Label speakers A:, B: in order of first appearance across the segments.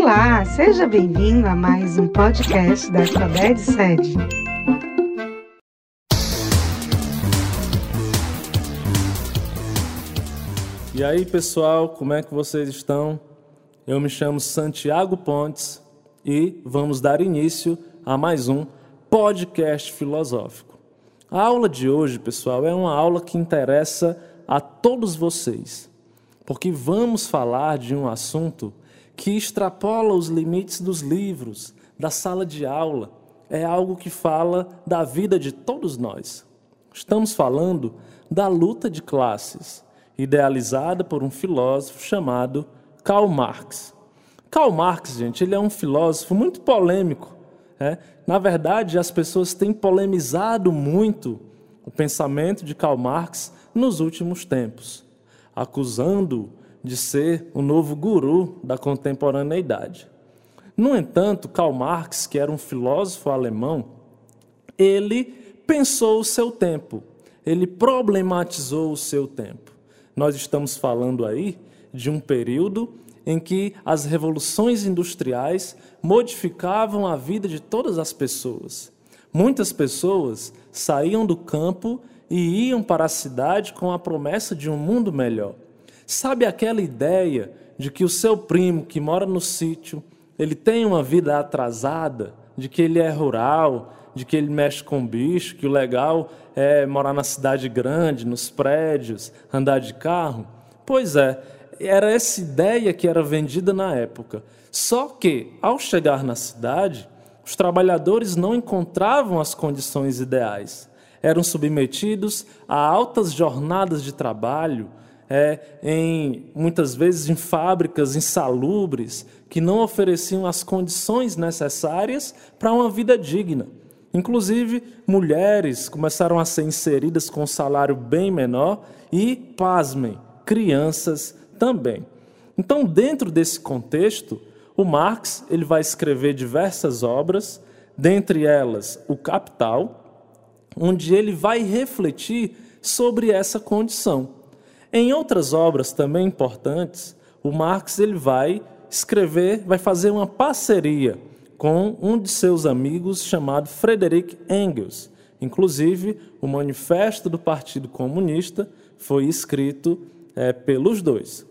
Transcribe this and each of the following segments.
A: Olá, seja bem-vindo a mais um podcast da Sabed Sede.
B: E aí, pessoal, como é que vocês estão? Eu me chamo Santiago Pontes e vamos dar início a mais um podcast filosófico. A aula de hoje, pessoal, é uma aula que interessa a todos vocês, porque vamos falar de um assunto que extrapola os limites dos livros, da sala de aula. É algo que fala da vida de todos nós. Estamos falando da luta de classes idealizada por um filósofo chamado Karl Marx. Karl Marx, gente, ele é um filósofo muito polêmico. Né? Na verdade, as pessoas têm polemizado muito o pensamento de Karl Marx nos últimos tempos, acusando de ser o novo guru da contemporaneidade. No entanto, Karl Marx, que era um filósofo alemão, ele pensou o seu tempo, ele problematizou o seu tempo. Nós estamos falando aí de um período em que as revoluções industriais modificavam a vida de todas as pessoas. Muitas pessoas saíam do campo e iam para a cidade com a promessa de um mundo melhor. Sabe aquela ideia de que o seu primo que mora no sítio, ele tem uma vida atrasada, de que ele é rural, de que ele mexe com bicho, que o legal é morar na cidade grande, nos prédios, andar de carro. Pois é, era essa ideia que era vendida na época. Só que, ao chegar na cidade, os trabalhadores não encontravam as condições ideais. Eram submetidos a altas jornadas de trabalho, é, em, muitas vezes em fábricas insalubres, que não ofereciam as condições necessárias para uma vida digna. Inclusive, mulheres começaram a ser inseridas com um salário bem menor e, pasmem, crianças também. Então, dentro desse contexto, o Marx ele vai escrever diversas obras, dentre elas O Capital, onde ele vai refletir sobre essa condição. Em outras obras também importantes, o Marx ele vai escrever, vai fazer uma parceria com um de seus amigos chamado Frederick Engels. Inclusive, o manifesto do Partido Comunista foi escrito é, pelos dois.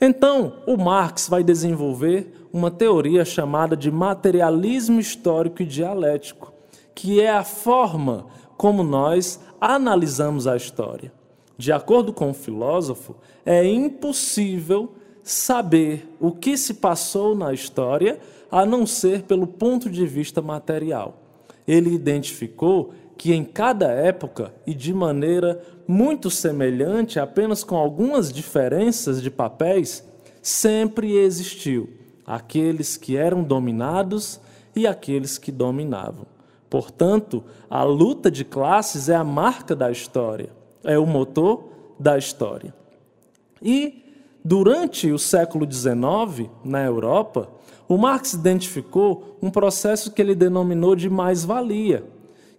B: Então, o Marx vai desenvolver uma teoria chamada de materialismo histórico e dialético, que é a forma como nós analisamos a história. De acordo com o filósofo, é impossível saber o que se passou na história a não ser pelo ponto de vista material. Ele identificou que em cada época e de maneira muito semelhante, apenas com algumas diferenças de papéis, sempre existiu aqueles que eram dominados e aqueles que dominavam. Portanto, a luta de classes é a marca da história, é o motor da história. E durante o século XIX, na Europa, o Marx identificou um processo que ele denominou de mais-valia,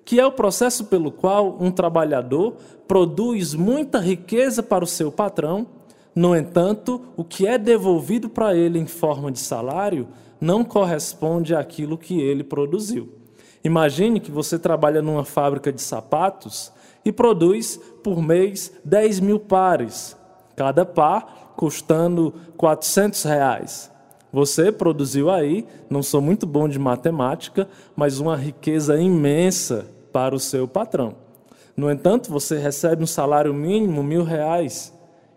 B: que é o processo pelo qual um trabalhador produz muita riqueza para o seu patrão, no entanto, o que é devolvido para ele em forma de salário não corresponde àquilo que ele produziu. Imagine que você trabalha numa fábrica de sapatos e produz por mês 10 mil pares, cada par custando 400 reais. Você produziu aí, não sou muito bom de matemática, mas uma riqueza imensa para o seu patrão. No entanto, você recebe um salário mínimo mil reais.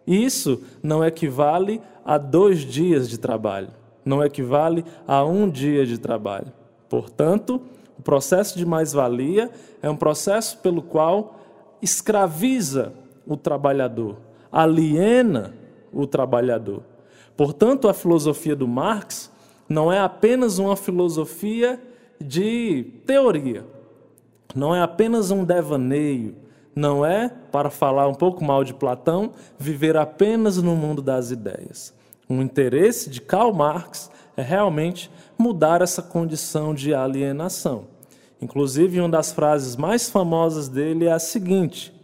B: Isso não equivale a dois dias de trabalho, não equivale a um dia de trabalho. Portanto, o processo de mais-valia é um processo pelo qual escraviza o trabalhador, aliena o trabalhador. Portanto, a filosofia do Marx não é apenas uma filosofia de teoria, não é apenas um devaneio, não é, para falar um pouco mal de Platão, viver apenas no mundo das ideias. O interesse de Karl Marx é realmente mudar essa condição de alienação. Inclusive, uma das frases mais famosas dele é a seguinte: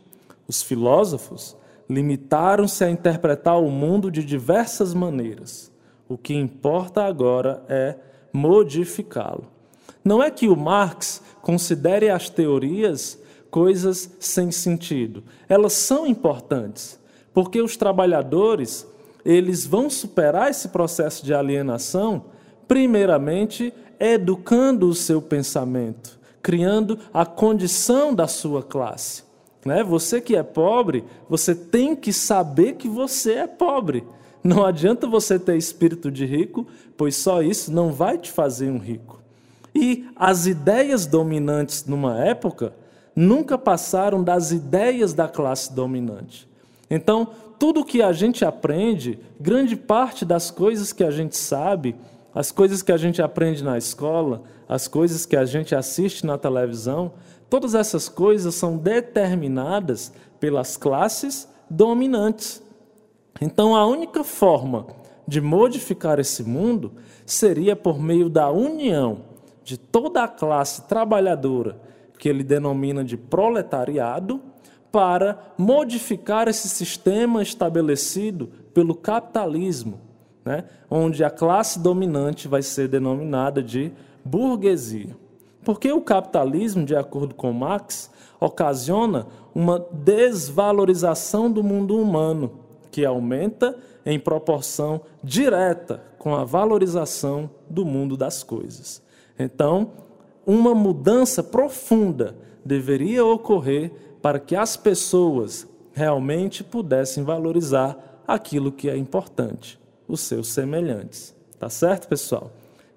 B: os filósofos limitaram-se a interpretar o mundo de diversas maneiras. O que importa agora é modificá-lo. Não é que o Marx considere as teorias coisas sem sentido. Elas são importantes, porque os trabalhadores, eles vão superar esse processo de alienação primeiramente educando o seu pensamento, criando a condição da sua classe. Né? Você que é pobre, você tem que saber que você é pobre. Não adianta você ter espírito de rico, pois só isso não vai te fazer um rico. E as ideias dominantes numa época nunca passaram das ideias da classe dominante. Então, tudo que a gente aprende, grande parte das coisas que a gente sabe, as coisas que a gente aprende na escola, as coisas que a gente assiste na televisão, todas essas coisas são determinadas pelas classes dominantes. Então, a única forma de modificar esse mundo seria por meio da união de toda a classe trabalhadora, que ele denomina de proletariado, para modificar esse sistema estabelecido pelo capitalismo, né? onde a classe dominante vai ser denominada de burguesia. Porque o capitalismo, de acordo com Marx, ocasiona uma desvalorização do mundo humano, que aumenta em proporção direta com a valorização do mundo das coisas. Então, uma mudança profunda deveria ocorrer para que as pessoas realmente pudessem valorizar aquilo que é importante, os seus semelhantes. Tá certo, pessoal?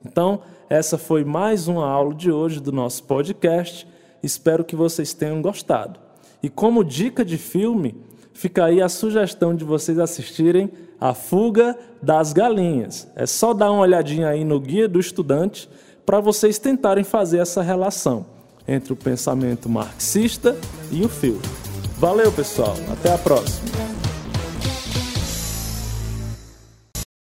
B: Então, essa foi mais uma aula de hoje do nosso podcast. Espero que vocês tenham gostado. E como dica de filme, fica aí a sugestão de vocês assistirem A Fuga das Galinhas. É só dar uma olhadinha aí no Guia do Estudante para vocês tentarem fazer essa relação entre o pensamento marxista e o filme. Valeu, pessoal. Até a próxima.